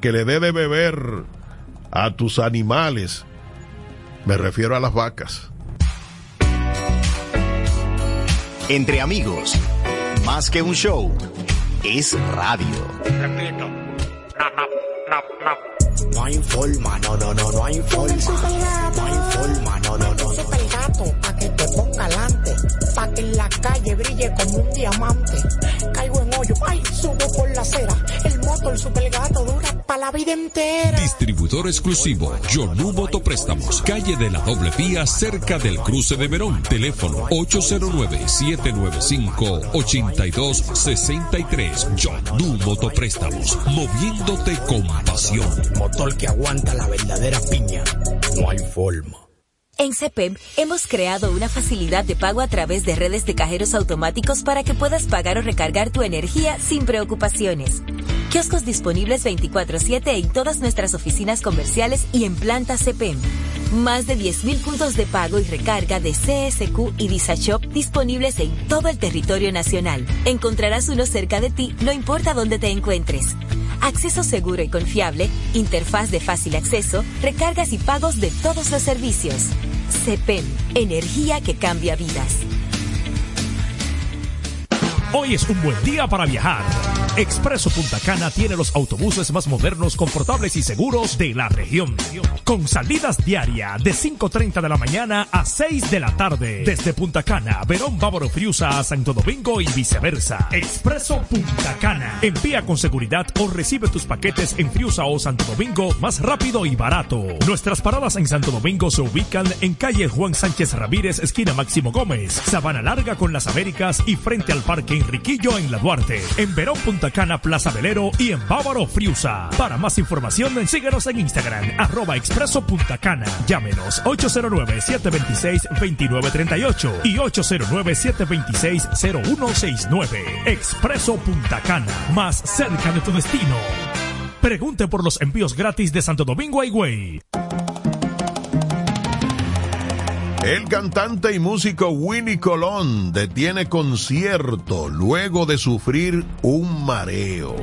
que le dé de beber a tus animales. Me refiero a las vacas. Entre amigos, más que un show, es radio. Repito. No hay forma, no, no, no, no hay forma. No hay forma, no, no, no. Super gato, pa' que te ponga adelante. Pa' que en la calle brille como un diamante. Caigo en hoyo, ay, subo por la acera. El motor super gato dura pa' la vida entera. Distribuidor exclusivo, Yonu Motopréstamos. Calle de la Doble Vía, cerca del cruce de Verón. Teléfono 809-795-8263. Yonu Motopréstamos. Moviéndote con pasión. Motor que aguanta la verdadera piña. No hay forma. En CEPEM hemos creado una facilidad de pago a través de redes de cajeros automáticos para que puedas pagar o recargar tu energía sin preocupaciones. Kioscos disponibles 24/7 en todas nuestras oficinas comerciales y en planta CEPEM. Más de 10.000 puntos de pago y recarga de CSQ y Visa Shop disponibles en todo el territorio nacional. Encontrarás uno cerca de ti, no importa dónde te encuentres. Acceso seguro y confiable, interfaz de fácil acceso, recargas y pagos de todos los servicios. CEPEM, energía que cambia vidas. Hoy es un buen día para viajar. Expreso Punta Cana tiene los autobuses más modernos, confortables y seguros de la región. Con salidas diarias de 5.30 de la mañana a 6 de la tarde. Desde Punta Cana, Verón, Bávaro, Friusa a Santo Domingo y viceversa. Expreso Punta Cana. Envía con seguridad o recibe tus paquetes en Friusa o Santo Domingo más rápido y barato. Nuestras paradas en Santo Domingo se ubican en calle Juan Sánchez Ramírez, esquina Máximo Gómez, Sabana Larga con las Américas y frente al Parque Enriquillo en La Duarte. En Verón, Punta Cana, Plaza Velero y en Bávaro, Friusa. Para más información, síguenos en Instagram, arroba expreso Punta Cana. Llámenos 809-726-2938 y 809-726-0169. Expreso Punta Cana, más cerca de tu destino. Pregunte por los envíos gratis de Santo Domingo a. El cantante y músico Willy Colón detiene concierto luego de sufrir un mareo.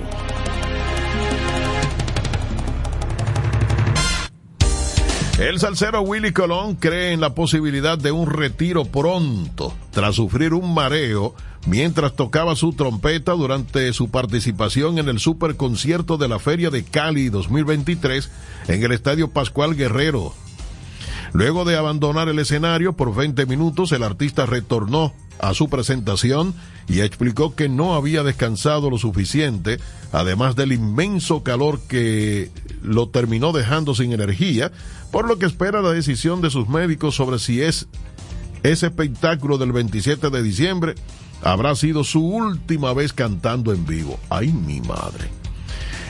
El salsero Willy Colón cree en la posibilidad de un retiro pronto tras sufrir un mareo mientras tocaba su trompeta durante su participación en el superconcierto de la Feria de Cali 2023 en el Estadio Pascual Guerrero. Luego de abandonar el escenario por 20 minutos, el artista retornó a su presentación y explicó que no había descansado lo suficiente, además del inmenso calor que lo terminó dejando sin energía, por lo que espera la decisión de sus médicos sobre si es ese espectáculo del 27 de diciembre habrá sido su última vez cantando en vivo. ¡Ay, mi madre!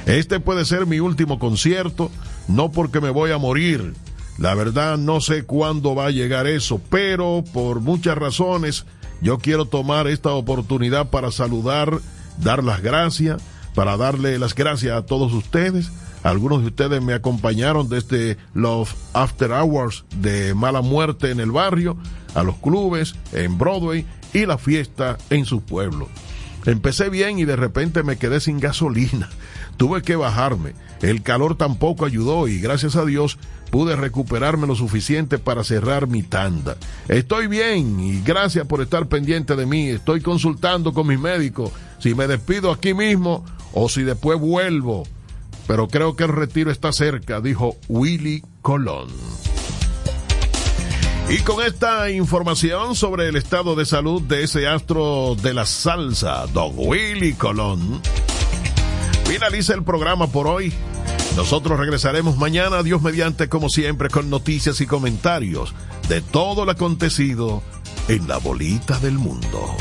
Este puede ser mi último concierto, no porque me voy a morir. La verdad no sé cuándo va a llegar eso, pero por muchas razones yo quiero tomar esta oportunidad para saludar, dar las gracias, para darle las gracias a todos ustedes. Algunos de ustedes me acompañaron desde los After Hours de Mala Muerte en el barrio, a los clubes, en Broadway y la fiesta en su pueblo. Empecé bien y de repente me quedé sin gasolina. Tuve que bajarme. El calor tampoco ayudó y gracias a Dios pude recuperarme lo suficiente para cerrar mi tanda. Estoy bien y gracias por estar pendiente de mí. Estoy consultando con mi médico si me despido aquí mismo o si después vuelvo. Pero creo que el retiro está cerca, dijo Willy Colón. Y con esta información sobre el estado de salud de ese astro de la salsa, Don Willy Colón, finaliza el programa por hoy. Nosotros regresaremos mañana, Dios mediante, como siempre, con noticias y comentarios de todo lo acontecido en la bolita del mundo.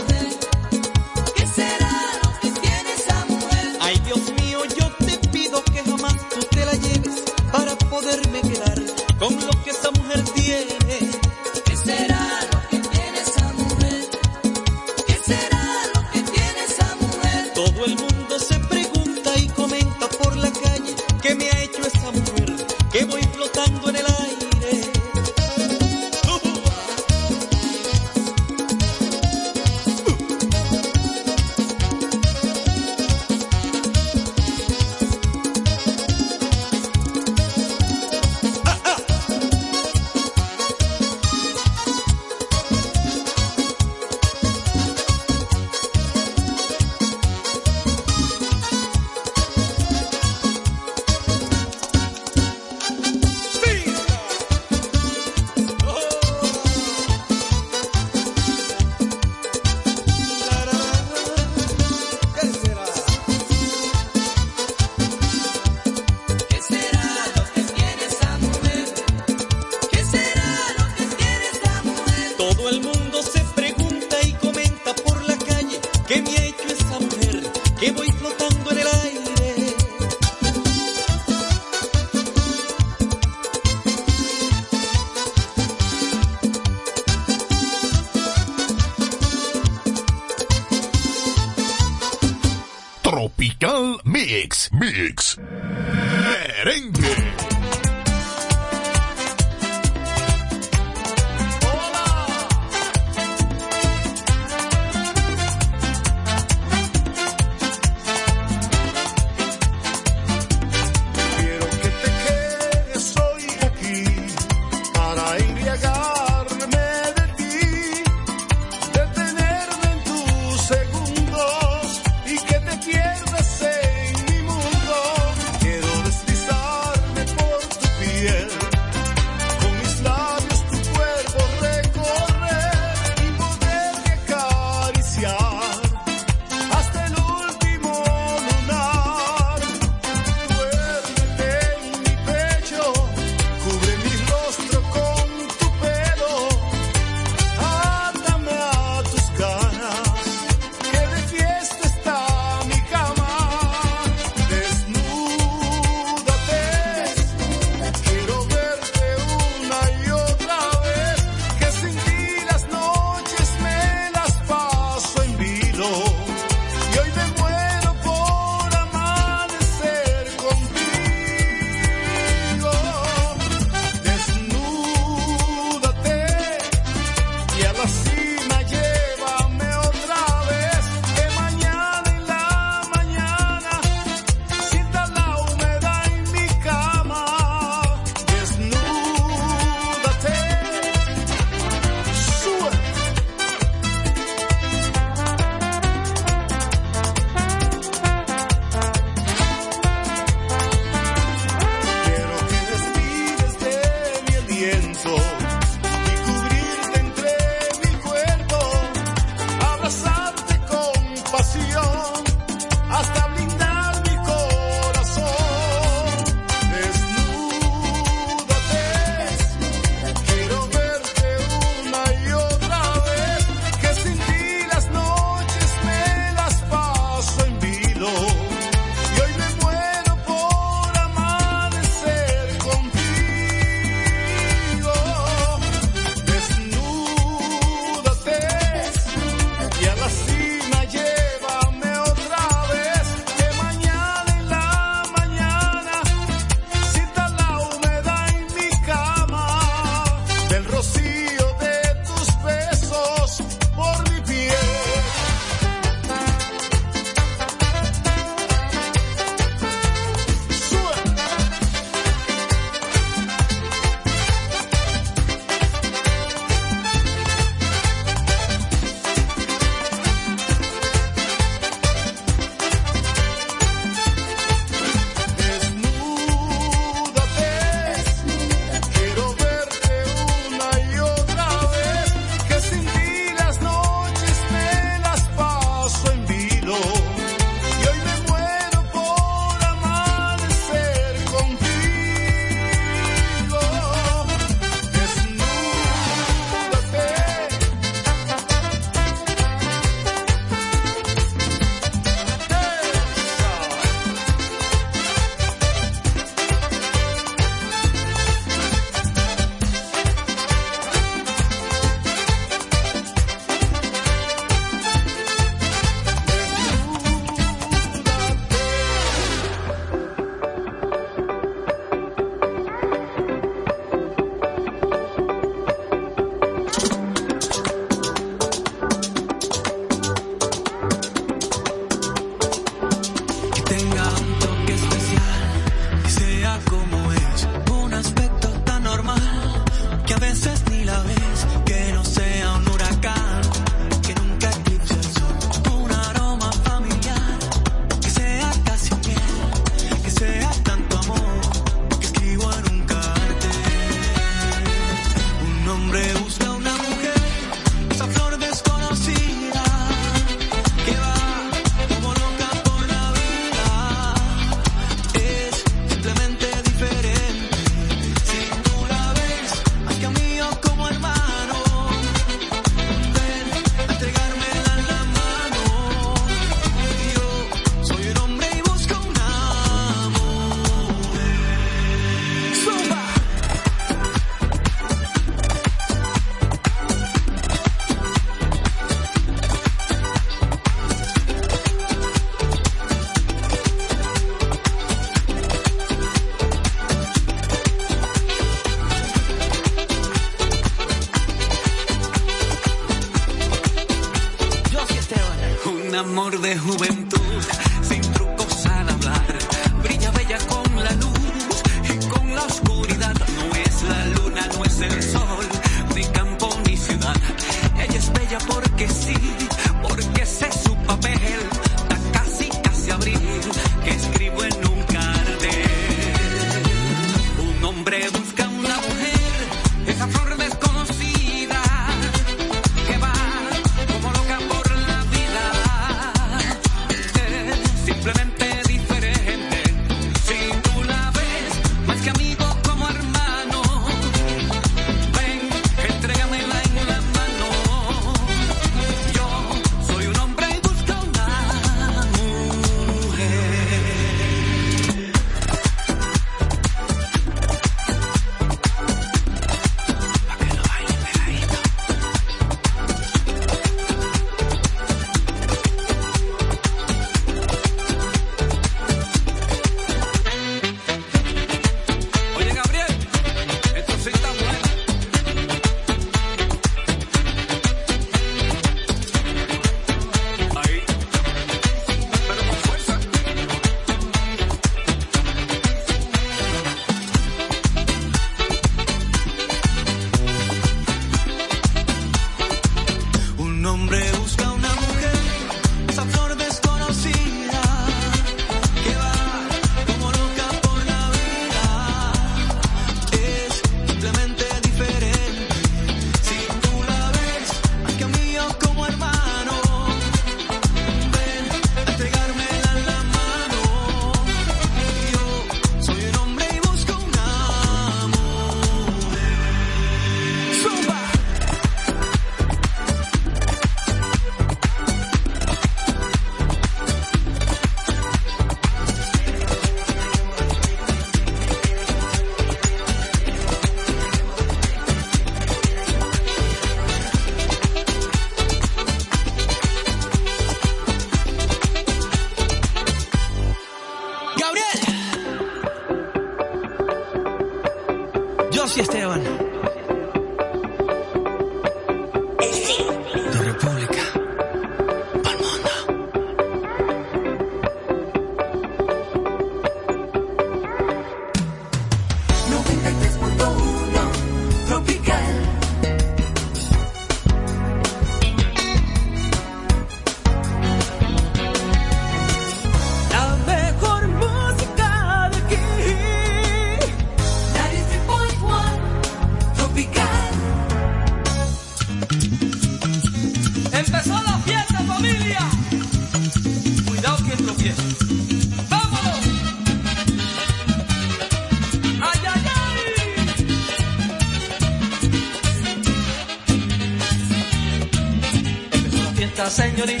Señorita,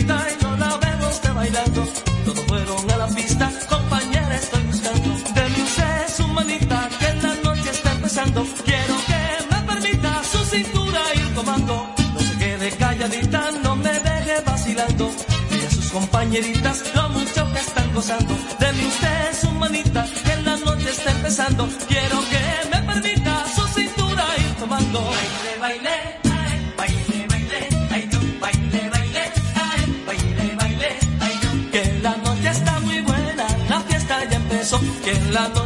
Que la noche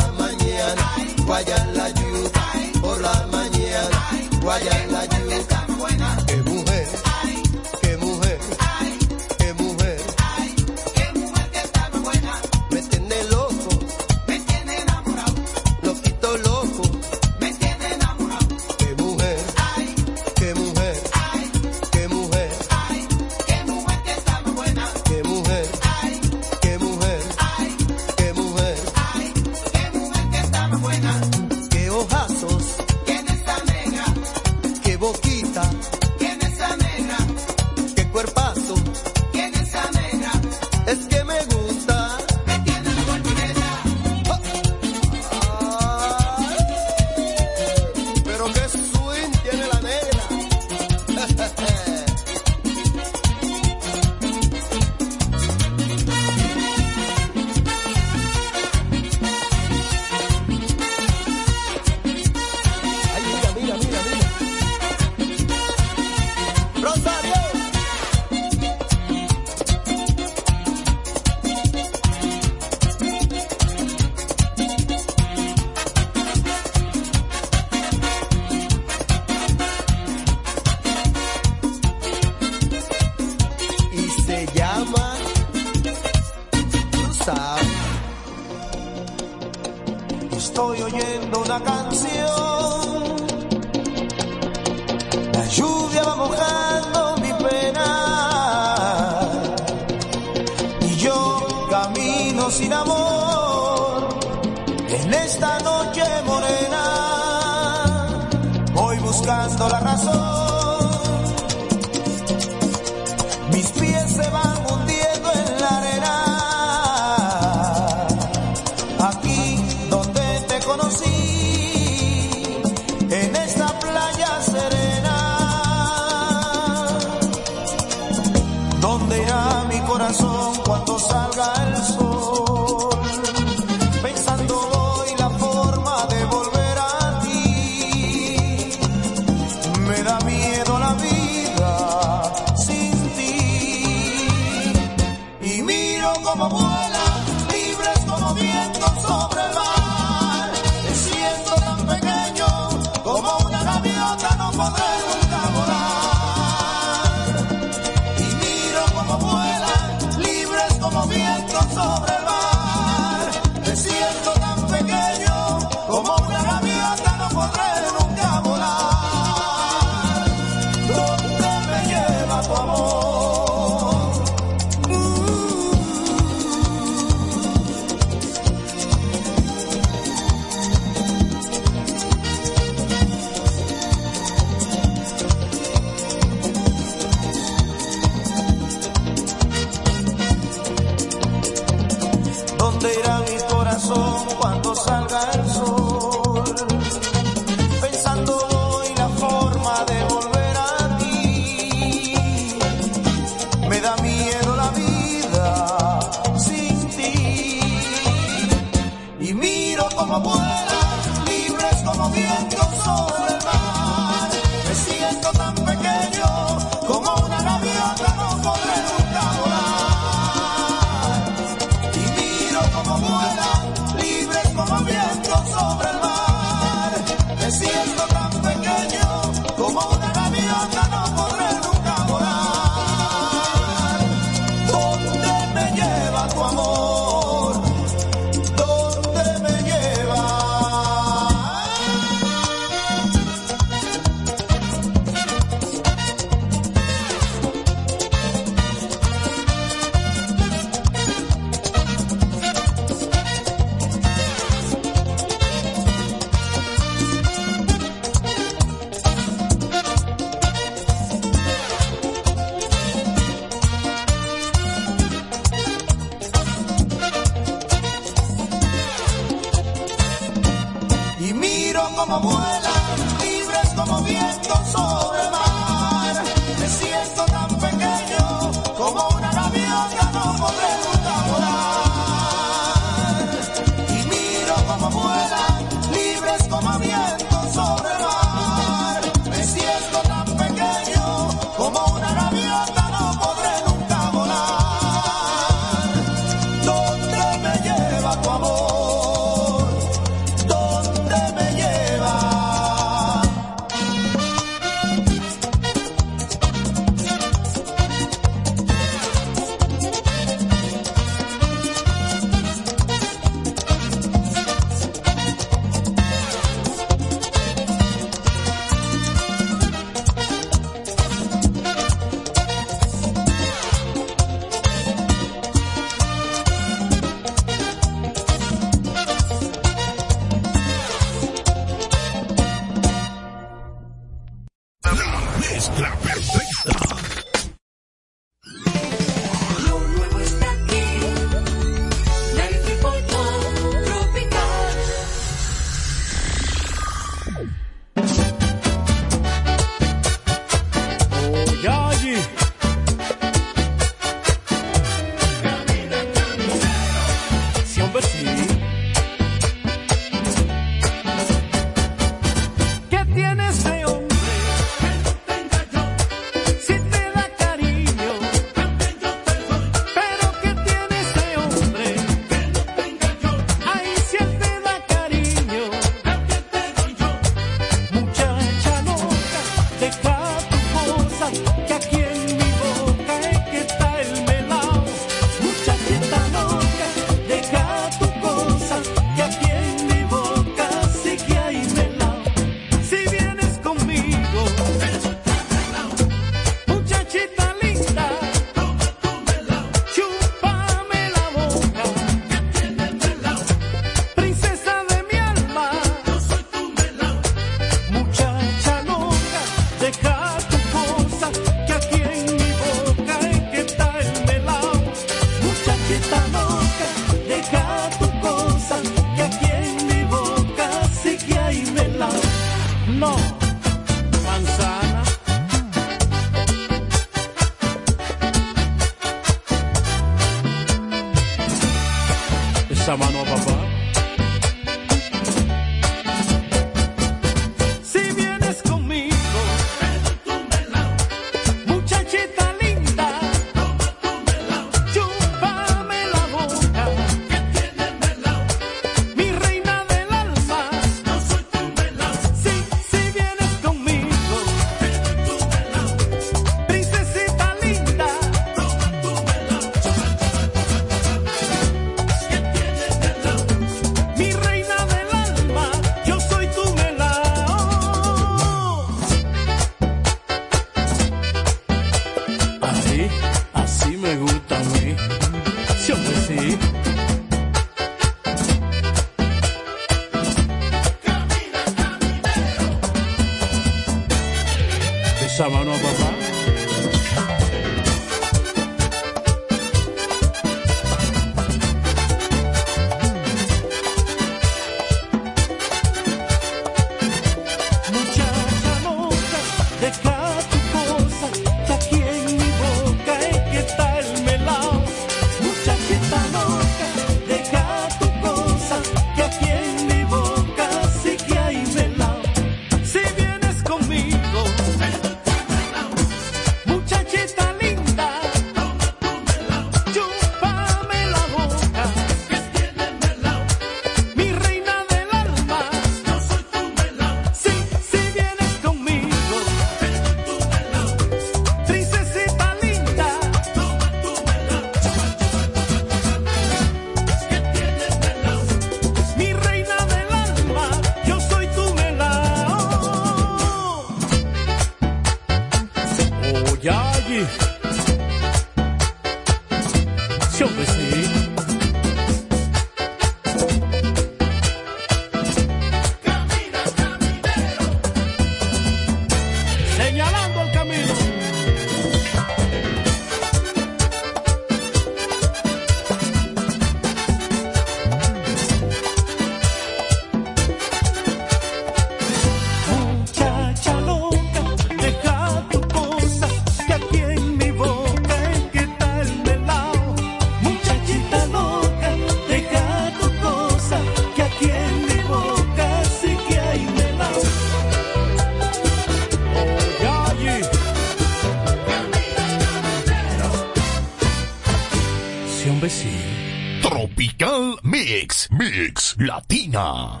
Latina.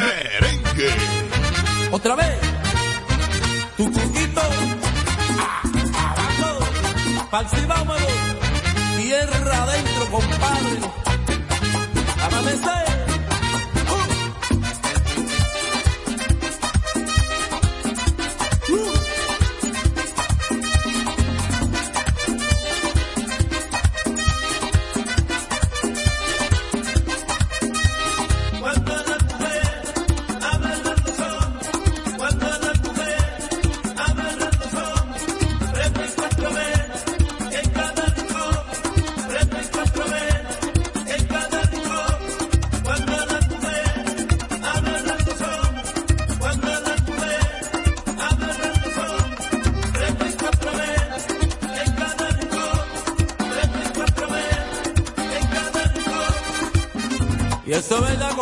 Merengue. Otra vez. Tu eso es verdad,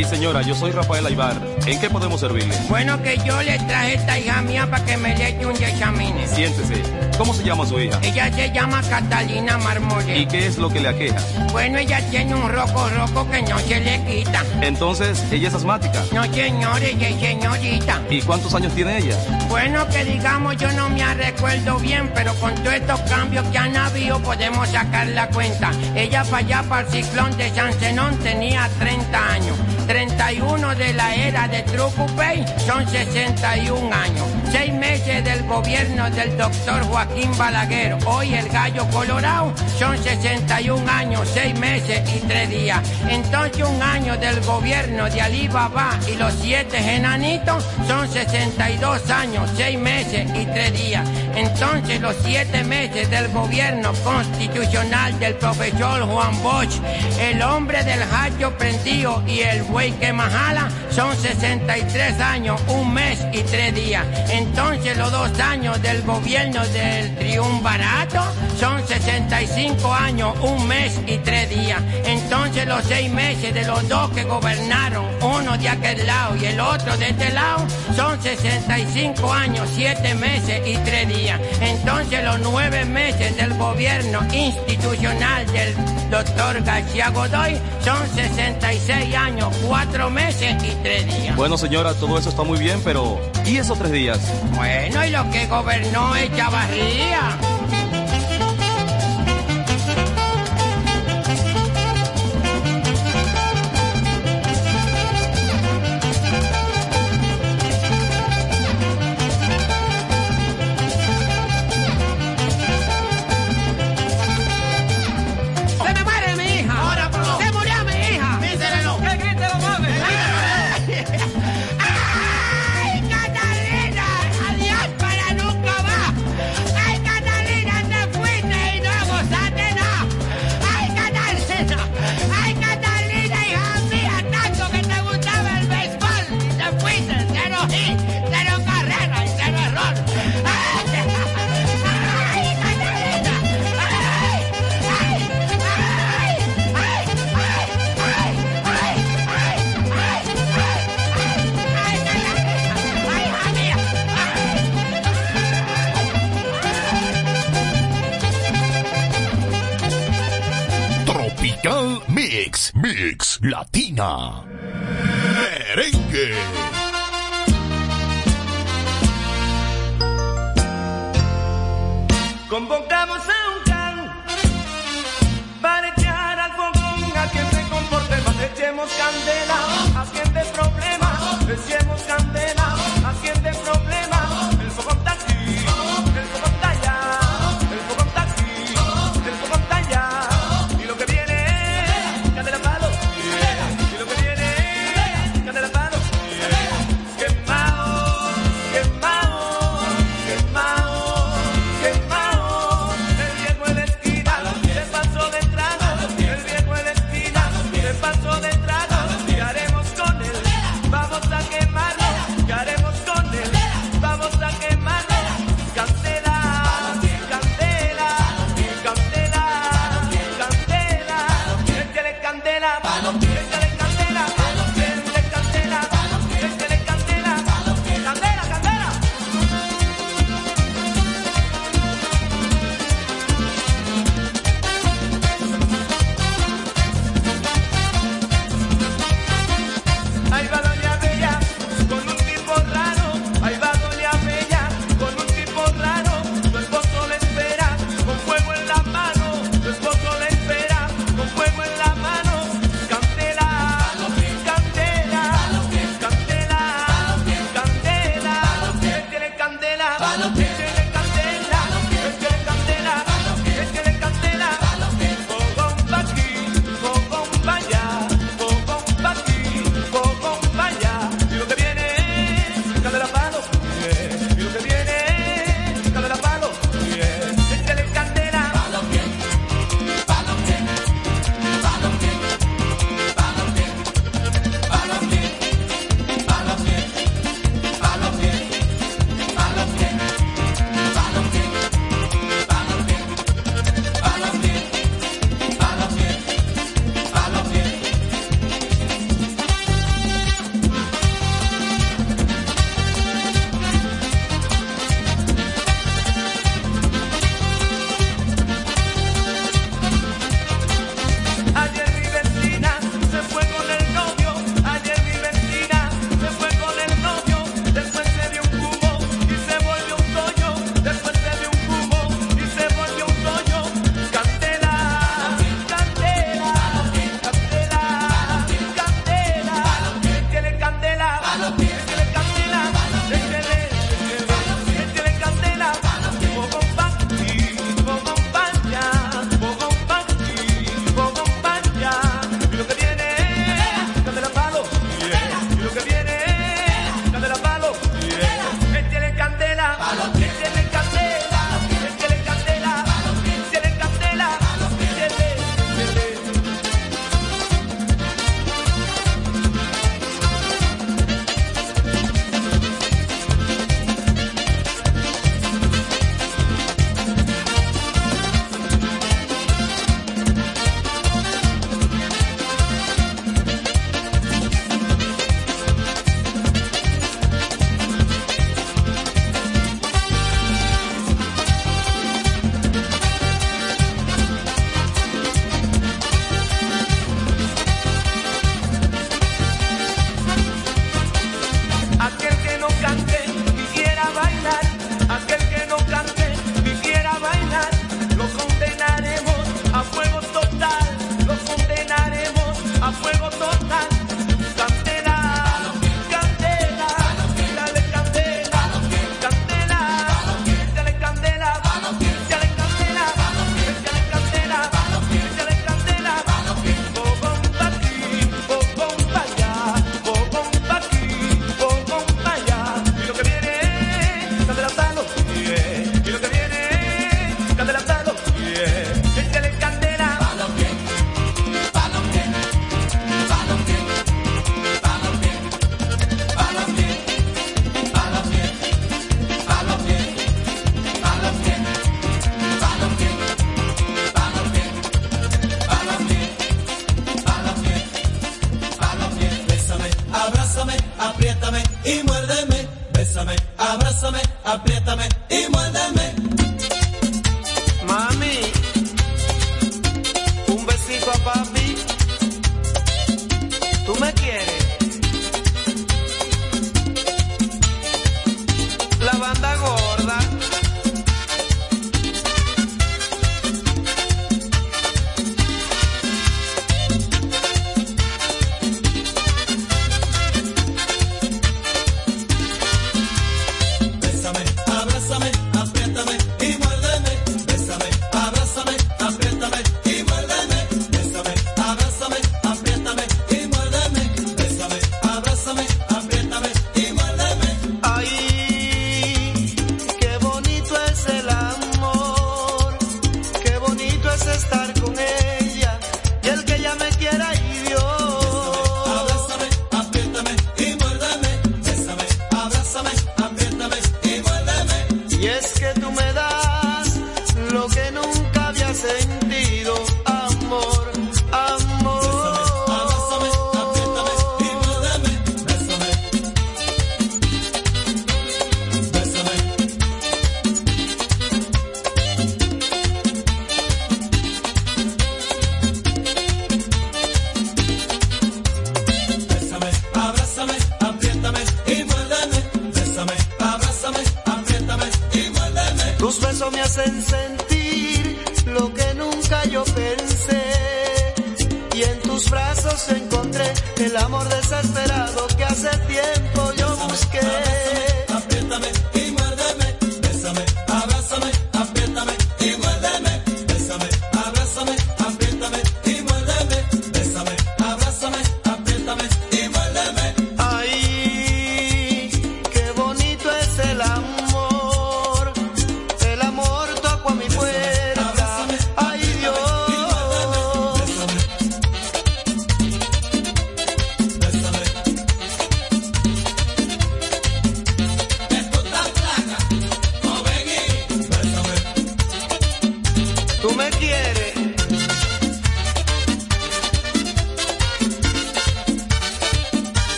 Sí, señora, yo soy Rafael Aybar. ¿En qué podemos servirle? Bueno, que yo le traje esta hija mía para que me le eche un examine. Siéntese. ¿Cómo se llama su hija? Ella se llama Catalina Marmolet. ¿Y qué es lo que le aqueja? Bueno, ella tiene un roco roco que no se le quita. Entonces, ella es asmática. No, señor, ella es señorita. ¿Y cuántos años tiene ella? Bueno, que digamos, yo no me recuerdo bien, pero con todos estos cambios que han habido, podemos sacar la cuenta. Ella para allá, para el ciclón de San Zenón, tenía 30 años. 31 de la era de Trucupey son 61 años. Seis meses del gobierno del doctor Joaquín Balaguer, hoy el gallo colorado, son 61 años, seis meses y tres días. Entonces un año del gobierno de Ali Baba y los siete enanitos son 62 años, seis meses y tres días. Entonces los siete meses del gobierno constitucional del profesor Juan Bosch, el hombre del hacho prendido y el buey que majala son 63 años, un mes y tres días. Entonces los dos años del gobierno del triunvarato son 65 años, un mes y tres días. Entonces los seis meses de los dos que gobernaron, uno de aquel lado y el otro de este lado, son 65 años, siete meses y tres días. Entonces los nueve meses del gobierno institucional del doctor García Godoy son 66 años, cuatro meses y tres días. Bueno, señora, todo eso está muy bien, pero ¿y esos tres días? Bueno, y lo que gobernó Echavarría. ¡Se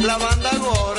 La banda gorda.